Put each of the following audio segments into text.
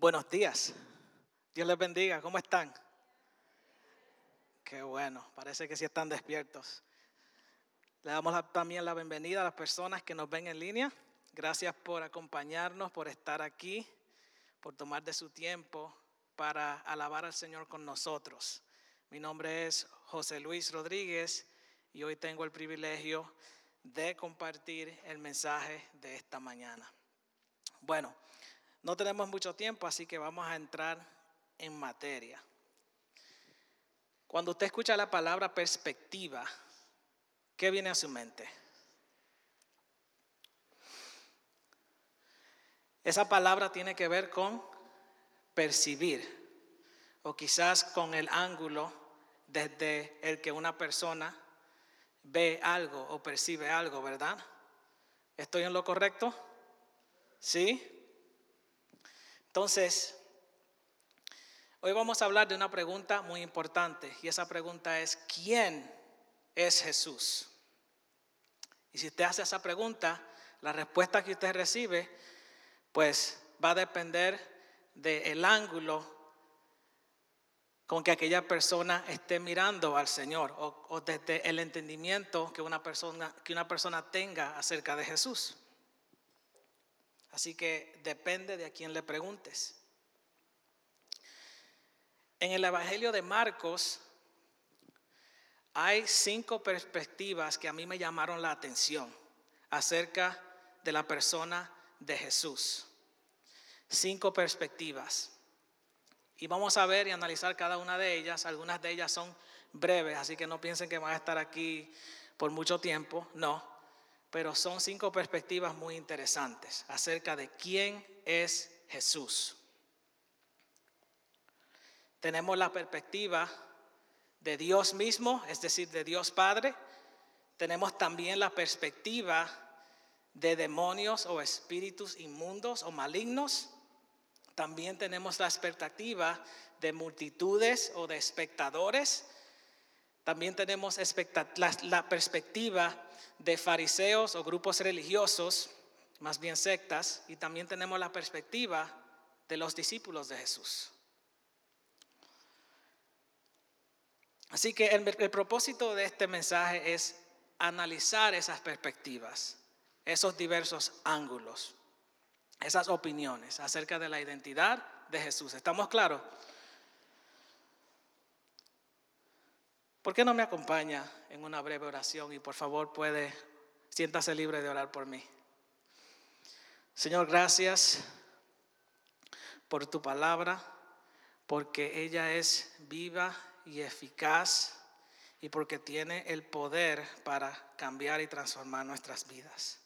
Buenos días. Dios les bendiga. ¿Cómo están? Qué bueno. Parece que sí están despiertos. Le damos también la bienvenida a las personas que nos ven en línea. Gracias por acompañarnos, por estar aquí, por tomar de su tiempo para alabar al Señor con nosotros. Mi nombre es José Luis Rodríguez y hoy tengo el privilegio de compartir el mensaje de esta mañana. Bueno, no tenemos mucho tiempo, así que vamos a entrar en materia. Cuando usted escucha la palabra perspectiva, ¿qué viene a su mente? Esa palabra tiene que ver con percibir o quizás con el ángulo desde el que una persona ve algo o percibe algo, ¿verdad? ¿Estoy en lo correcto? ¿Sí? Entonces, hoy vamos a hablar de una pregunta muy importante y esa pregunta es, ¿quién es Jesús? Y si usted hace esa pregunta, la respuesta que usted recibe, pues va a depender del ángulo con que aquella persona esté mirando al Señor o, o, desde el entendimiento que una, persona, que una persona tenga acerca de Jesús. Así que depende de a quién le preguntes. En el Evangelio de Marcos hay cinco perspectivas que a mí me llamaron la atención acerca de la persona de Jesús. Cinco perspectivas. Y vamos a ver y analizar cada una de ellas. Algunas de ellas son breves, así que no piensen que van a estar aquí por mucho tiempo. No, pero son cinco perspectivas muy interesantes acerca de quién es Jesús. Tenemos la perspectiva de Dios mismo, es decir, de Dios Padre. Tenemos también la perspectiva de demonios o espíritus inmundos o malignos. También tenemos la expectativa de multitudes o de espectadores. También tenemos la perspectiva de fariseos o grupos religiosos, más bien sectas, y también tenemos la perspectiva de los discípulos de Jesús. Así que el, propósito de este mensaje es analizar esas perspectivas, esos diversos ángulos, esas opiniones acerca de la identidad de Jesús. ¿Estamos claros? ¿Por qué no me acompaña en una breve oración y por favor puede, siéntase libre de orar por mí? Señor, gracias por tu palabra, porque ella es viva y eficaz y porque tiene el poder para cambiar y transformar nuestras vidas.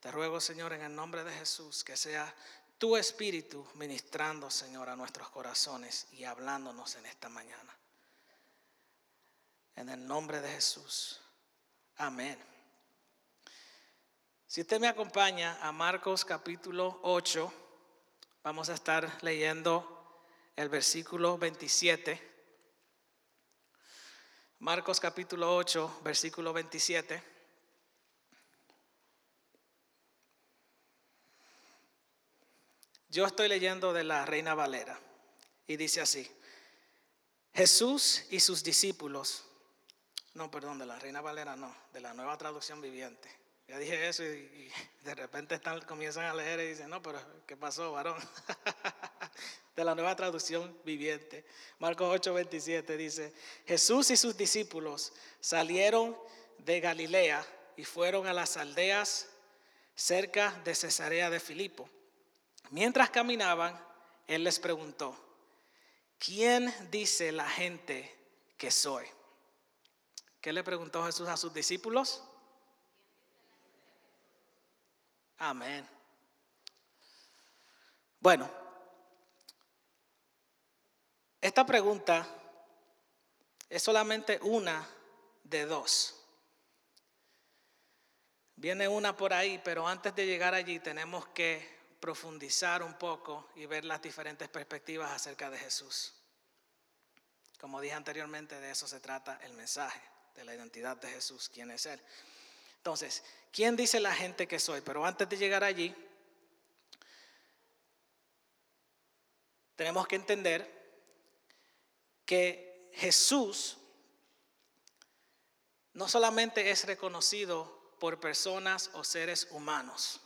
Te ruego, Señor, en el nombre de Jesús, que sea tu espíritu ministrando, Señor, a nuestros corazones y hablándonos en esta mañana. En el nombre de Jesús. Amén. Si usted me acompaña a Marcos capítulo 8, vamos a estar leyendo el versículo 27. Marcos capítulo 8, versículo 27. Yo estoy leyendo de la Reina Valera y dice así, Jesús y sus discípulos no, perdón, de la Reina Valera no, de la nueva traducción viviente. Ya dije eso y, de repente están, comienzan a leer y dicen, no, pero ¿qué pasó, varón? de la nueva traducción viviente. Marcos 8, 27 dice, Jesús y sus discípulos salieron de Galilea y fueron a las aldeas cerca de Cesarea de Filipo. Mientras caminaban, Él les preguntó, ¿quién dice la gente que soy? ¿Qué le preguntó Jesús a sus discípulos? Amén. Bueno, esta pregunta es solamente una de dos. Viene una por ahí, pero antes de llegar allí tenemos que profundizar un poco y ver las diferentes perspectivas acerca de Jesús. Como dije anteriormente, de eso se trata el mensaje de la identidad de Jesús, quién es Él. Entonces, ¿quién dice la gente que soy? Pero antes de llegar allí, tenemos que entender que Jesús no solamente es reconocido por personas o seres humanos.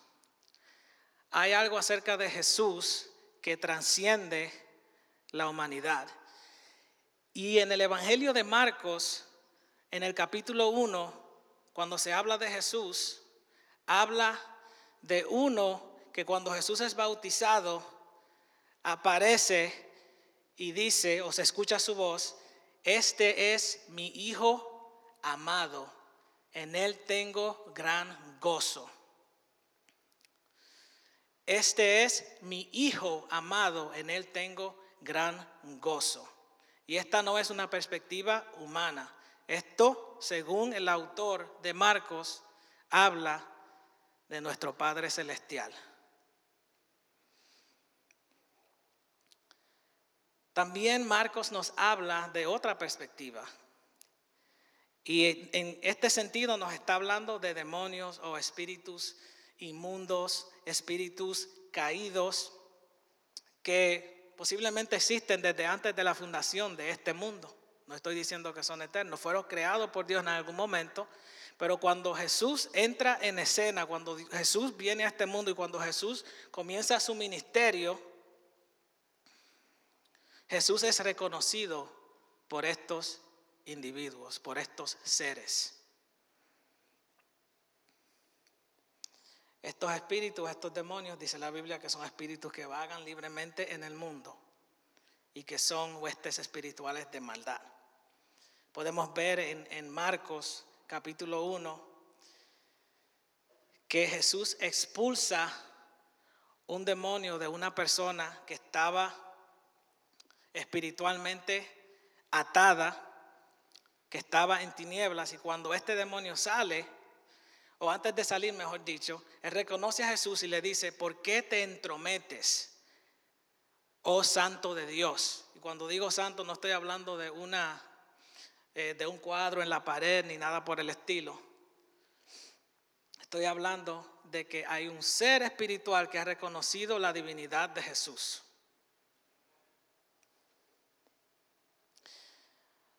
Hay algo acerca de Jesús que trasciende la humanidad. Y en el Evangelio de Marcos, en el capítulo 1, cuando se habla de Jesús, habla de uno que cuando Jesús es bautizado, aparece y dice o se escucha su voz, este es mi Hijo amado, en él tengo gran gozo. Este es mi Hijo amado, en él tengo gran gozo. Y esta no es una perspectiva humana. Esto, según el autor de Marcos, habla de nuestro Padre Celestial. También Marcos nos habla de otra perspectiva. Y en este sentido nos está hablando de demonios o espíritus inmundos, espíritus caídos que posiblemente existen desde antes de la fundación de este mundo. No estoy diciendo que son eternos, fueron creados por Dios en algún momento, pero cuando Jesús entra en escena, cuando Jesús viene a este mundo y cuando Jesús comienza su ministerio, Jesús es reconocido por estos individuos, por estos seres. Estos espíritus, estos demonios, dice la Biblia que son espíritus que vagan libremente en el mundo y que son huestes espirituales de maldad. Podemos ver en, Marcos capítulo 1 que Jesús expulsa un demonio de una persona que estaba espiritualmente atada, que estaba en tinieblas, y cuando este demonio sale, o antes de salir, mejor dicho, él reconoce a Jesús y le dice, ¿por qué te entrometes, oh santo de Dios? Y cuando digo santo no estoy hablando de, una, eh, de un cuadro en la pared ni nada por el estilo. Estoy hablando de que hay un ser espiritual que ha reconocido la divinidad de Jesús.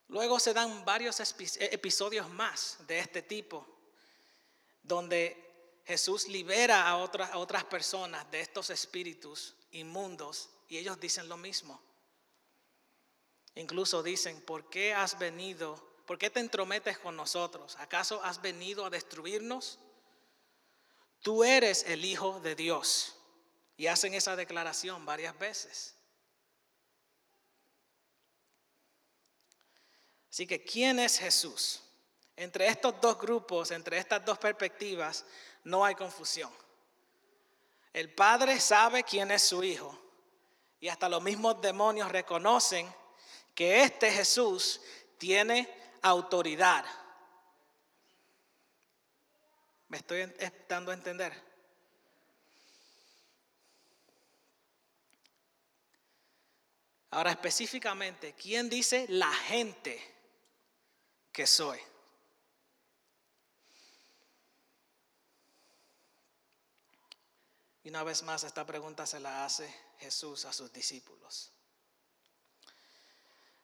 Luego se dan varios episodios más de este tipo, donde Jesús libera a otras personas de estos espíritus inmundos y ellos dicen lo mismo. Incluso dicen, ¿por qué has venido? ¿Por qué te entrometes con nosotros? ¿Acaso has venido a destruirnos? Tú eres el Hijo de Dios. Y hacen esa declaración varias veces. Así que, ¿quién es Jesús? Entre estos dos grupos, entre estas dos perspectivas, no hay confusión. El Padre sabe quién es su Hijo y hasta los mismos demonios reconocen que este Jesús tiene autoridad. ¿Me estoy dando a entender? Ahora específicamente, ¿quién dice la gente? que soy. Y una vez más esta pregunta se la hace Jesús a sus discípulos.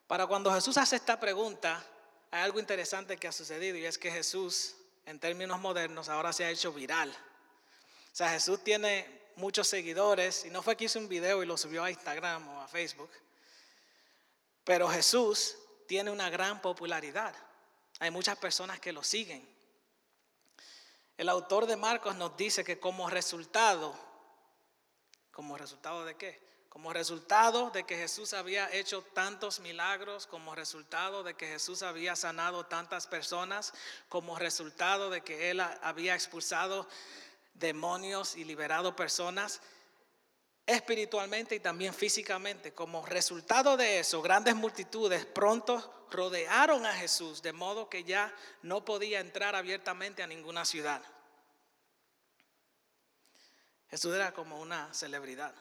Para cuando Jesús hace esta pregunta, hay algo interesante que ha sucedido y es que Jesús, en términos modernos, ahora se ha hecho viral. O sea, Jesús tiene muchos seguidores y no fue que hizo un video y lo subió a Instagram o a Facebook, pero Jesús tiene una gran popularidad. Hay muchas personas que lo siguen. El autor de Marcos nos dice que como resultado, como resultado de qué? Como resultado de que Jesús había hecho tantos milagros, como resultado de que Jesús había sanado tantas personas, como resultado de que Él había expulsado demonios y liberado personas, espiritualmente y también físicamente. Como resultado de eso, grandes multitudes pronto rodearon a Jesús de modo que ya no podía entrar abiertamente a ninguna ciudad. Jesús era como una celebridad.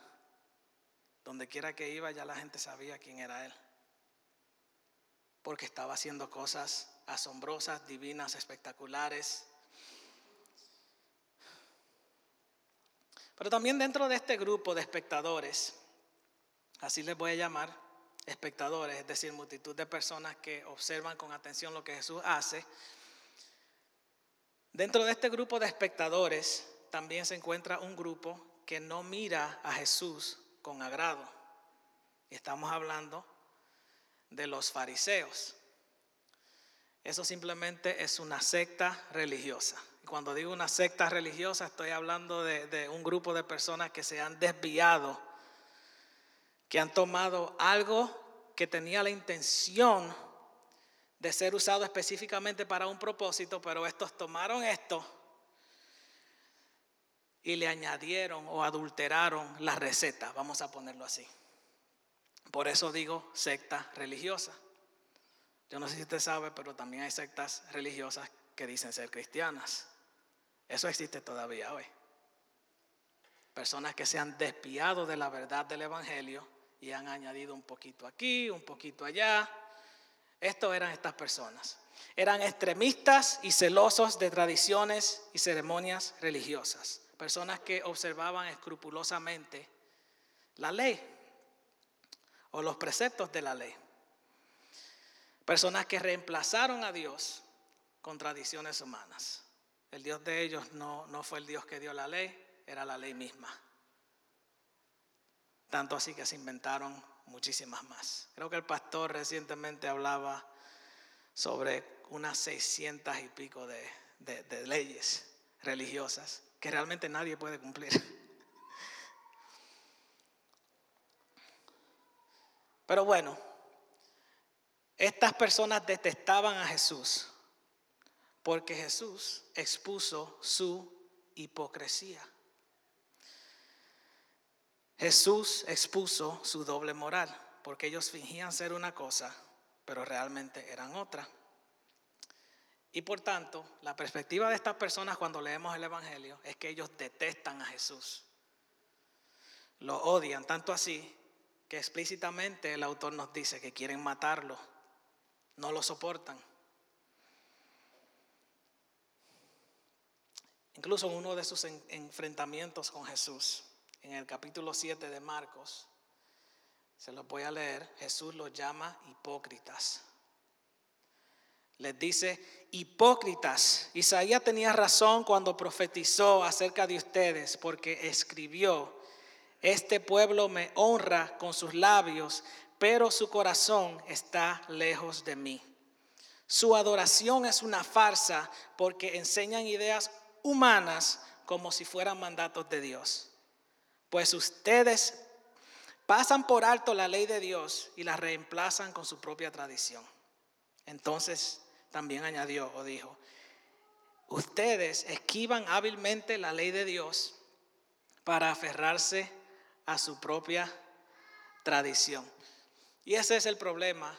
Donde quiera que iba ya la gente sabía quién era Él. Porque estaba haciendo cosas asombrosas, divinas, espectaculares, Pero también dentro de este grupo de espectadores así les voy a llamar, espectadores, es decir, multitud de personas que observan con atención lo que Jesús hace. Dentro de este grupo de espectadores también se encuentra un grupo que no mira a Jesús con agrado. Estamos hablando de los fariseos. Eso simplemente es una secta religiosa. Cuando digo una secta religiosa, estoy hablando de, de, un grupo de personas que se han desviado, que han tomado algo que tenía la intención de ser usado específicamente para un propósito, pero estos tomaron esto y le añadieron o adulteraron la receta, vamos a ponerlo así. Por eso digo secta religiosa. Yo no sé si usted sabe, pero también hay sectas religiosas que dicen ser cristianas. Eso existe todavía hoy. Personas que se han despiado de la verdad del Evangelio y han añadido un poquito aquí, un poquito allá. Estos eran estas personas. Eran extremistas y celosos de tradiciones y ceremonias religiosas. Personas que observaban escrupulosamente la ley o los preceptos de la ley. Personas que reemplazaron a Dios con tradiciones humanas. El Dios de ellos no, no fue el Dios que dio la ley, era la ley misma. Tanto así que se inventaron muchísimas más. Creo que el pastor recientemente hablaba sobre unas 600 y pico de, de leyes religiosas que realmente nadie puede cumplir. Pero bueno, estas personas detestaban a Jesús porque Jesús expuso su hipocresía. Jesús expuso su doble moral porque ellos fingían ser una cosa, pero realmente eran otra. Y por tanto, la perspectiva de estas personas cuando leemos el Evangelio es que ellos detestan a Jesús. Lo odian, tanto así que explícitamente el autor nos dice que quieren matarlo no lo soportan. Incluso en uno de sus enfrentamientos con Jesús, en el capítulo 7 de Marcos, se los voy a leer, Jesús los llama hipócritas. Les dice, hipócritas, Isaías tenía razón cuando profetizó acerca de ustedes, porque escribió, este pueblo me honra con sus labios, pero su corazón está lejos de mí. Su adoración es una farsa porque enseñan ideas humanas como si fueran mandatos de Dios. Pues ustedes pasan por alto la ley de Dios y la reemplazan con su propia tradición. Entonces también añadió o dijo, ustedes esquivan hábilmente la ley de Dios para aferrarse a su propia tradición. Y ese es el problema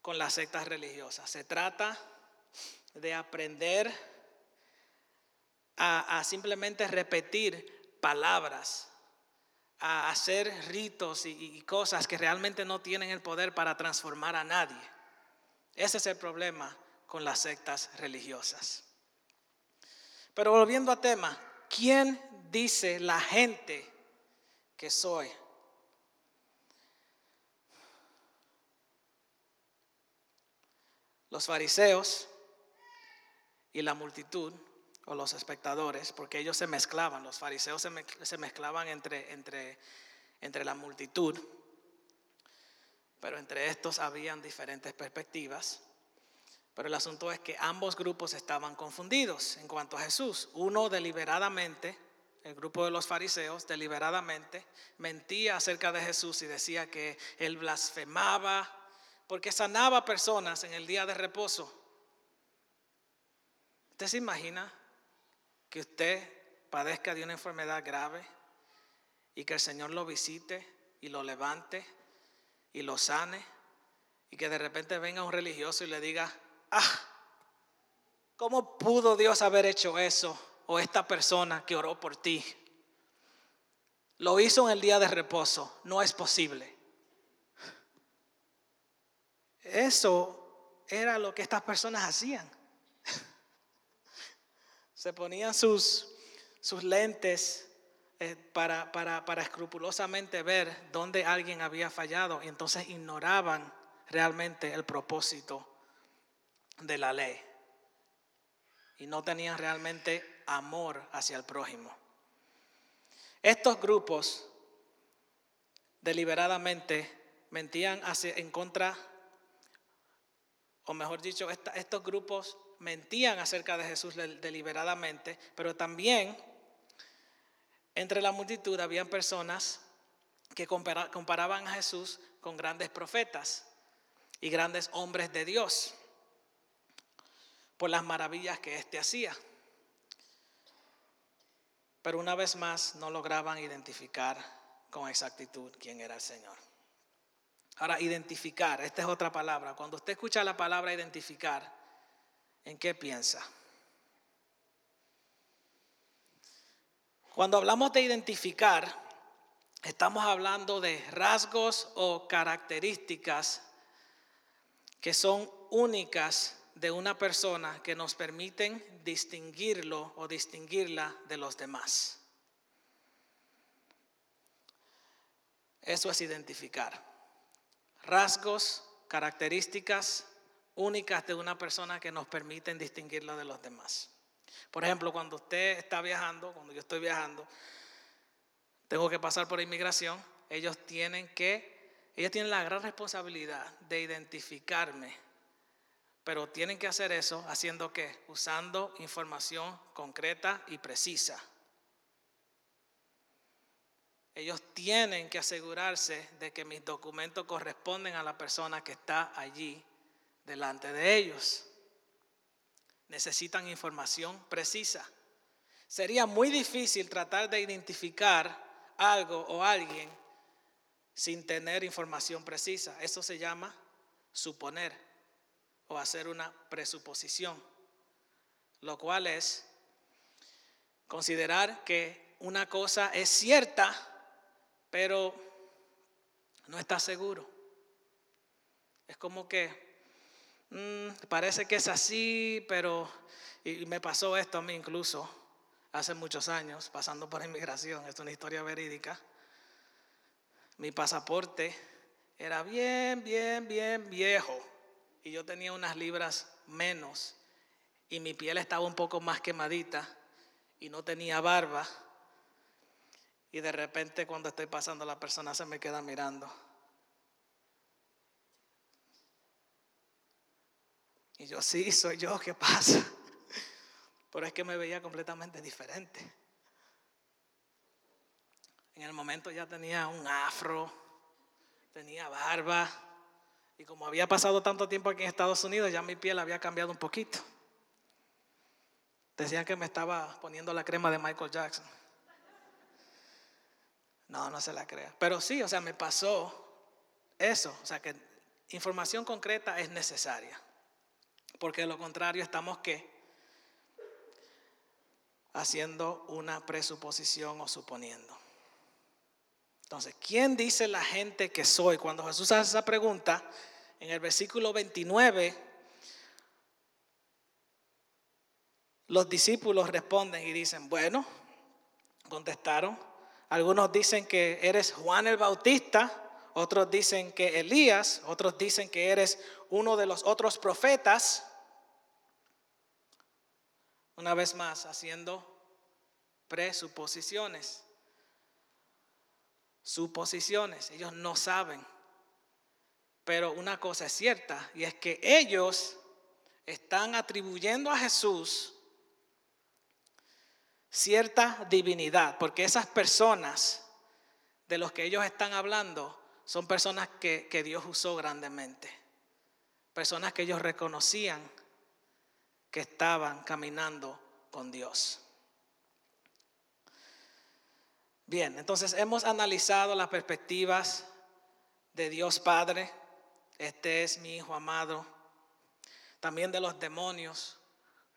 con las sectas religiosas. Se trata de aprender a, simplemente repetir palabras, a hacer ritos y, cosas que realmente no tienen el poder para transformar a nadie. Ese es el problema con las sectas religiosas. Pero volviendo a tema, ¿quién dice la gente que soy? Los fariseos y la multitud o los espectadores, porque ellos se mezclaban, los fariseos se, mezclaban entre, entre, entre la multitud, pero entre estos habían diferentes perspectivas. Pero el asunto es que ambos grupos estaban confundidos en cuanto a Jesús. Uno deliberadamente, el grupo de los fariseos deliberadamente mentía acerca de Jesús y decía que él blasfemaba, porque sanaba personas en el día de reposo. ¿Usted se imagina que usted padezca de una enfermedad grave y que el Señor lo visite y lo levante y lo sane y que de repente venga un religioso y le diga, ah, ¿cómo pudo Dios haber hecho eso? O esta persona que oró por ti. Lo hizo en el día de reposo, no es posible. Eso era lo que estas personas hacían. Se ponían sus, sus lentes para, para, para escrupulosamente ver dónde alguien había fallado y entonces ignoraban realmente el propósito de la ley y no tenían realmente amor hacia el prójimo. Estos grupos deliberadamente mentían hacia, en contra, o mejor dicho, estos grupos mentían acerca de Jesús deliberadamente, pero también entre la multitud habían personas que comparaban a Jesús con grandes profetas y grandes hombres de Dios por las maravillas que éste hacía. Pero una vez más no lograban identificar con exactitud quién era el Señor. Ahora, identificar, esta es otra palabra. Cuando usted escucha la palabra identificar, ¿en qué piensa? Cuando hablamos de identificar, estamos hablando de rasgos o características que son únicas de una persona que nos permiten distinguirlo o distinguirla de los demás. Eso es identificar. Rasgos, características únicas de una persona que nos permiten distinguirla de los demás. Por ejemplo, cuando usted está viajando, cuando yo estoy viajando, tengo que pasar por inmigración, ellos tienen que, ellos tienen la gran responsabilidad de identificarme pero tienen que hacer eso haciendo qué? Usando información concreta y precisa. Ellos tienen que asegurarse de que mis documentos corresponden a la persona que está allí delante de ellos. Necesitan información precisa. Sería muy difícil tratar de identificar algo o alguien sin tener información precisa. Eso se llama suponer o hacer una presuposición, lo cual es considerar que una cosa es cierta, pero no está seguro. Es como que mm, parece que es así, pero y me pasó esto a mí incluso hace muchos años, pasando por inmigración, es una historia verídica. Mi pasaporte era bien, bien, bien viejo y yo tenía unas libras menos y mi piel estaba un poco más quemadita y no tenía barba. Y de repente cuando estoy pasando la persona se me queda mirando. Y yo, sí, soy yo, ¿qué pasa? Pero es que me veía completamente diferente. En el momento ya tenía un afro, tenía barba, y como había pasado tanto tiempo aquí en Estados Unidos, ya mi piel había cambiado un poquito. Decían que me estaba poniendo la crema de Michael Jackson. No, no se la crea. Pero sí, o sea, me pasó eso. O sea, que información concreta es necesaria. Porque de lo contrario estamos que haciendo una presuposición o suponiendo. Entonces, ¿quién dice la gente que soy? Cuando Jesús hace esa pregunta, en el versículo 29, los discípulos responden y dicen, bueno, contestaron, algunos dicen que eres Juan el Bautista, otros dicen que Elías, otros dicen que eres uno de los otros profetas. Una vez más, haciendo presuposiciones. Suposiciones, ellos no saben. Pero una cosa es cierta y es que ellos están atribuyendo a Jesús cierta divinidad, porque esas personas de los que ellos están hablando son personas que, que Dios usó grandemente, personas que ellos reconocían que estaban caminando con Dios. Bien, entonces hemos analizado las perspectivas de Dios Padre. Este es mi Hijo amado. También de los demonios,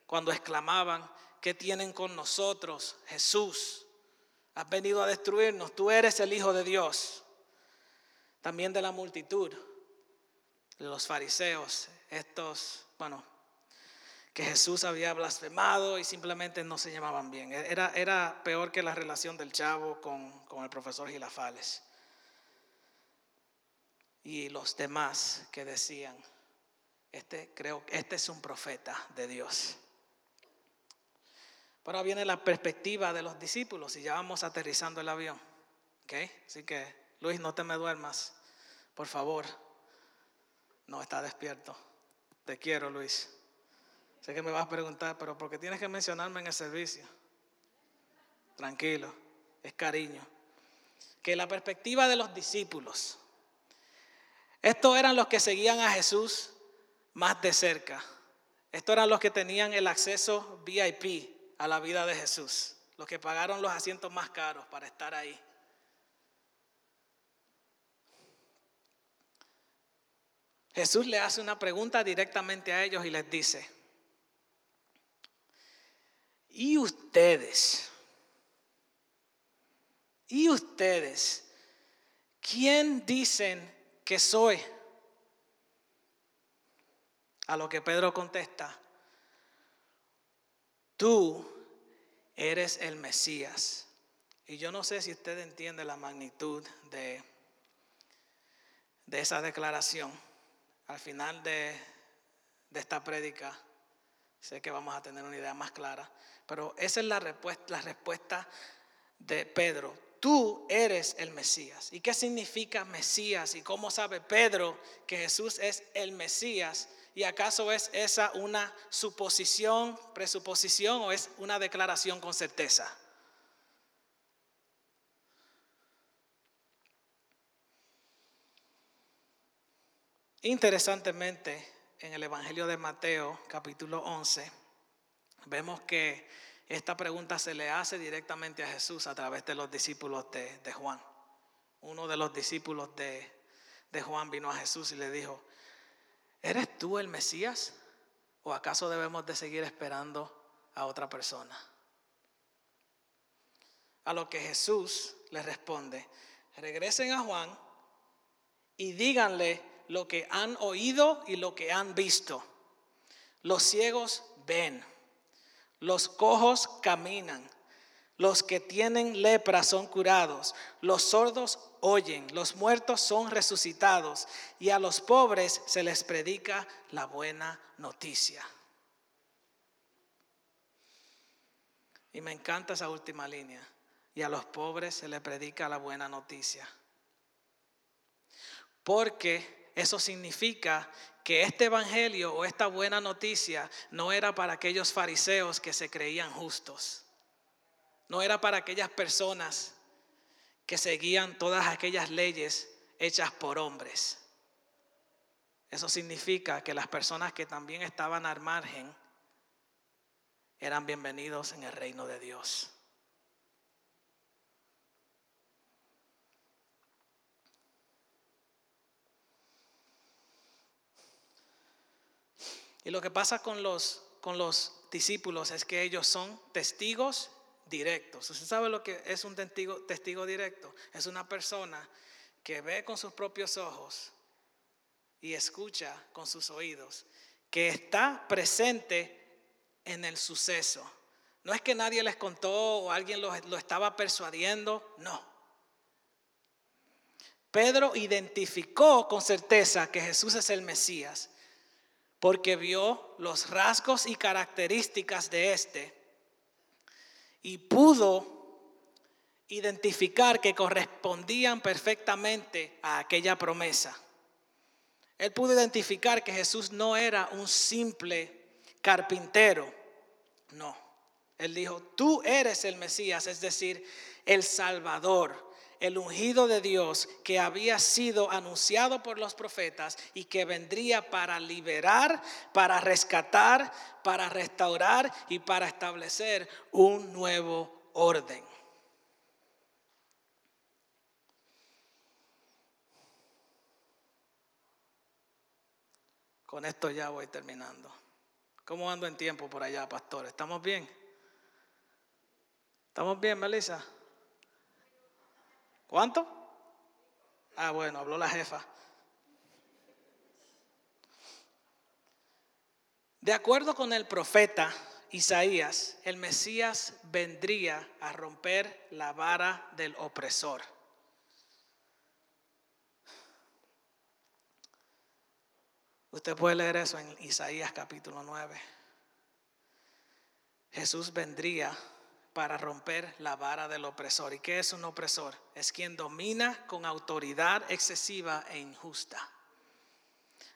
cuando exclamaban, ¿qué tienen con nosotros, Jesús? Has venido a destruirnos, tú eres el Hijo de Dios. También de la multitud, los fariseos, estos, bueno, que Jesús había blasfemado y simplemente no se llamaban bien. Era, era peor que la relación del chavo con, con el profesor Gilafales. Y los demás que decían, este creo este es un profeta de Dios. Ahora viene la perspectiva de los discípulos y ya vamos aterrizando el avión. ¿Okay? Así que, Luis, no te me duermas, por favor. No está despierto. Te quiero, Luis. Sé que me vas a preguntar, pero ¿por qué tienes que mencionarme en el servicio? Tranquilo, es cariño. Que la perspectiva de los discípulos, estos eran los que seguían a Jesús más de cerca. Estos eran los que tenían el acceso VIP a la vida de Jesús, los que pagaron los asientos más caros para estar ahí. Jesús le hace una pregunta directamente a ellos y les dice, ¿y ustedes? ¿Y ustedes? ¿Quién dicen que soy? A lo que Pedro contesta, tú eres el Mesías. Y yo no sé si usted entiende la magnitud de, de esa declaración. Al final de, de esta prédica, sé que vamos a tener una idea más clara, pero esa es la respuesta, la respuesta de Pedro. Tú eres el Mesías. ¿Y qué significa Mesías? ¿Y cómo sabe Pedro que Jesús es el Mesías? ¿Y acaso es esa una suposición, presuposición o es una declaración con certeza? Interesantemente, en el Evangelio de Mateo, capítulo 11, vemos que esta pregunta se le hace directamente a Jesús a través de los discípulos de, Juan. Uno de los discípulos de, de Juan vino a Jesús y le dijo, ¿Eres tú el Mesías? ¿O acaso debemos de seguir esperando a otra persona? A lo que Jesús le responde, regresen a Juan y díganle lo que han oído y lo que han visto. Los ciegos ven, los cojos caminan, los que tienen lepra son curados, los sordos oyen, los muertos son resucitados y a los pobres se les predica la buena noticia. Y me encanta esa última línea. Y a los pobres se les predica la buena noticia. Porque eso significa que este evangelio o esta buena noticia no era para aquellos fariseos que se creían justos no era para aquellas personas que seguían todas aquellas leyes hechas por hombres. Eso significa que las personas que también estaban al margen eran bienvenidos en el reino de Dios. Y lo que pasa con los, con los discípulos es que ellos son testigos directos. ¿Usted sabe lo que es un testigo, testigo directo? Es una persona que ve con sus propios ojos y escucha con sus oídos, que está presente en el suceso. No es que nadie les contó o alguien lo, lo estaba persuadiendo, no. Pedro identificó con certeza que Jesús es el Mesías porque vio los rasgos y características de éste y pudo identificar que correspondían perfectamente a aquella promesa. Él pudo identificar que Jesús no era un simple carpintero, no. Él dijo, tú eres el Mesías, es decir, el Salvador, el ungido de Dios que había sido anunciado por los profetas y que vendría para liberar, para rescatar, para restaurar y para establecer un nuevo orden. Con esto ya voy terminando. ¿Cómo ando en tiempo por allá, pastor? ¿Estamos bien? ¿Estamos bien, Melissa? ¿Cuánto? Ah, bueno, habló la jefa. De acuerdo con el profeta Isaías, el Mesías vendría a romper la vara del opresor. Usted puede leer eso en Isaías capítulo 9. Jesús vendría para romper la vara del opresor. ¿Y qué es un opresor? Es quien domina con autoridad excesiva e injusta.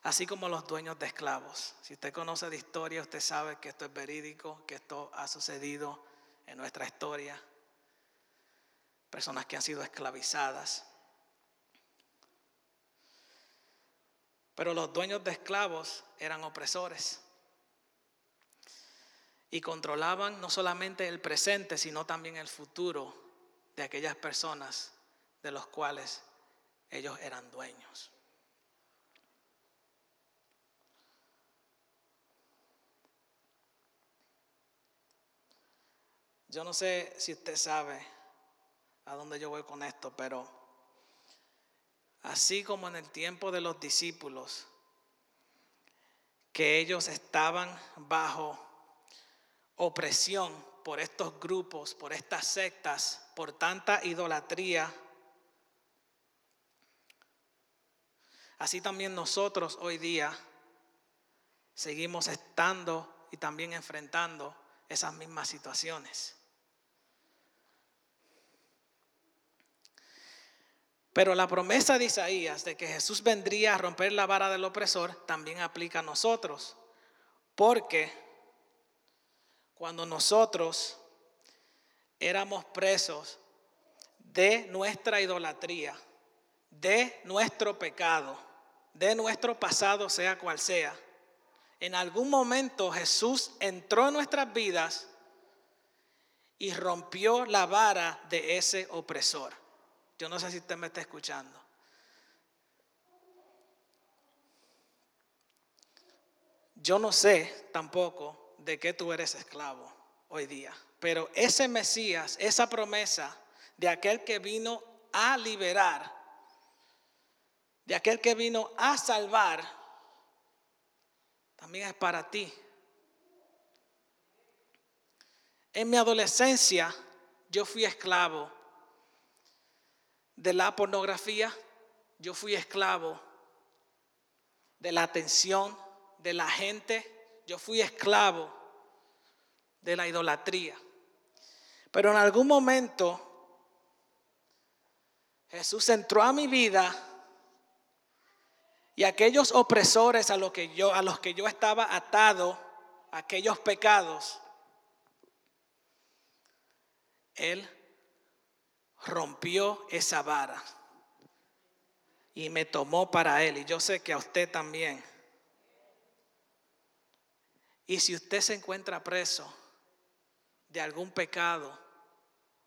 Así como los dueños de esclavos. Si usted conoce de historia, usted sabe que esto es verídico, que esto ha sucedido en nuestra historia. Personas que han sido esclavizadas. Pero los dueños de esclavos eran opresores y controlaban no solamente el presente, sino también el futuro de aquellas personas de los cuales ellos eran dueños. Yo no sé si usted sabe a dónde yo voy con esto, pero así como en el tiempo de los discípulos, que ellos estaban bajo opresión por estos grupos, por estas sectas, por tanta idolatría. Así también nosotros hoy día seguimos estando y también enfrentando esas mismas situaciones. Pero la promesa de Isaías de que Jesús vendría a romper la vara del opresor también aplica a nosotros. Porque cuando nosotros éramos presos de nuestra idolatría, de nuestro pecado, de nuestro pasado, sea cual sea. En algún momento Jesús entró en nuestras vidas y rompió la vara de ese opresor. Yo no sé si usted me está escuchando. Yo no sé tampoco de que tú eres esclavo hoy día. Pero ese Mesías, esa promesa de aquel que vino a liberar, de aquel que vino a salvar, también es para ti. En mi adolescencia yo fui esclavo de la pornografía, yo fui esclavo de la atención de la gente yo fui esclavo de la idolatría. Pero en algún momento Jesús entró a mi vida y aquellos opresores a los que yo, a los que yo estaba atado, aquellos pecados, Él rompió esa vara y me tomó para Él. Y yo sé que a usted también. Y si usted se encuentra preso de algún pecado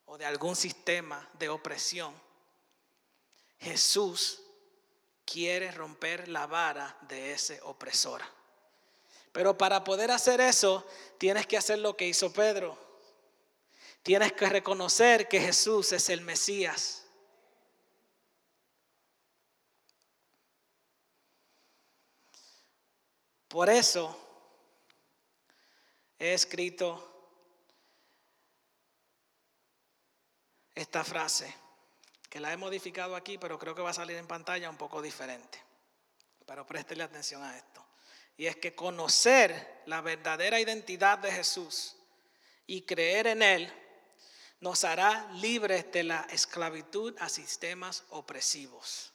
o de algún sistema de opresión, Jesús quiere romper la vara de ese opresor. Pero para poder hacer eso, tienes que hacer lo que hizo Pedro. Tienes que reconocer que Jesús es el Mesías. Por eso he escrito esta frase, que la he modificado aquí, pero creo que va a salir en pantalla un poco diferente. Pero préstele atención a esto. Y es que conocer la verdadera identidad de Jesús y creer en Él nos hará libres de la esclavitud a sistemas opresivos.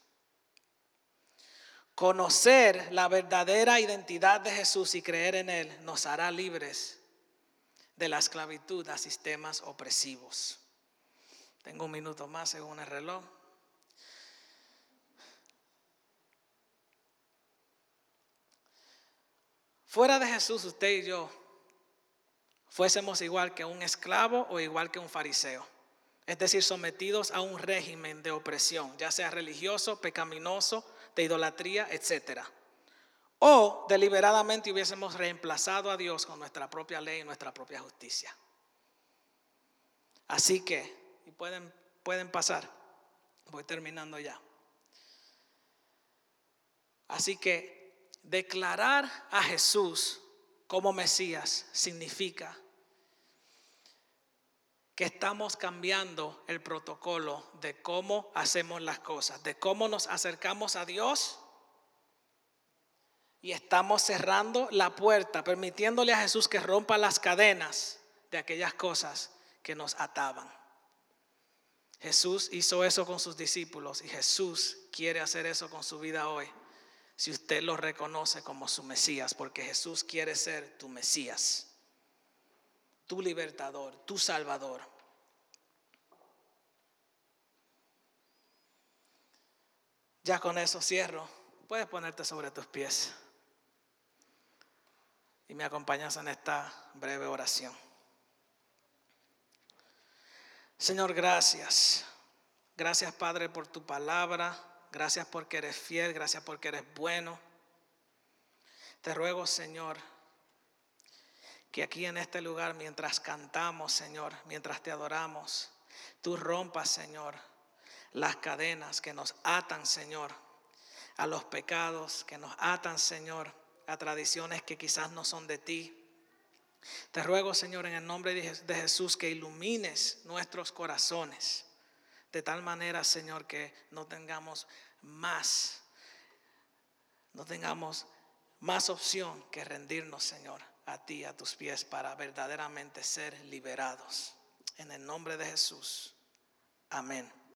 Conocer la verdadera identidad de Jesús y creer en Él nos hará libres de la esclavitud a sistemas opresivos. Tengo un minuto más según el reloj. Fuera de Jesús, usted y yo fuésemos igual que un esclavo o igual que un fariseo. Es decir, sometidos a un régimen de opresión, ya sea religioso, pecaminoso, de idolatría, etcétera. O deliberadamente hubiésemos reemplazado a Dios con nuestra propia ley y nuestra propia justicia. Así que, y pueden, pueden pasar, voy terminando ya. Así que declarar a Jesús como Mesías significa que estamos cambiando el protocolo de cómo hacemos las cosas, de cómo nos acercamos a Dios y estamos cerrando la puerta, permitiéndole a Jesús que rompa las cadenas de aquellas cosas que nos ataban. Jesús hizo eso con sus discípulos y Jesús quiere hacer eso con su vida hoy. Si usted lo reconoce como su Mesías, porque Jesús quiere ser tu Mesías, tu libertador, tu salvador. Ya con eso cierro. Puedes ponerte sobre tus pies y me acompañas en esta breve oración. Señor, gracias. Gracias, Padre, por tu palabra. Gracias porque eres fiel. Gracias porque eres bueno. Te ruego, Señor, que aquí en este lugar, mientras cantamos, Señor, mientras te adoramos, tú rompas, Señor, las cadenas que nos atan, Señor, a los pecados, que nos atan, Señor, a tradiciones que quizás no son de ti. Te ruego, Señor, en el nombre de Jesús, que ilumines nuestros corazones. De tal manera, Señor, que no tengamos más, no tengamos más opción que rendirnos, Señor, a ti, a tus pies, para verdaderamente ser liberados. En el nombre de Jesús. Amén.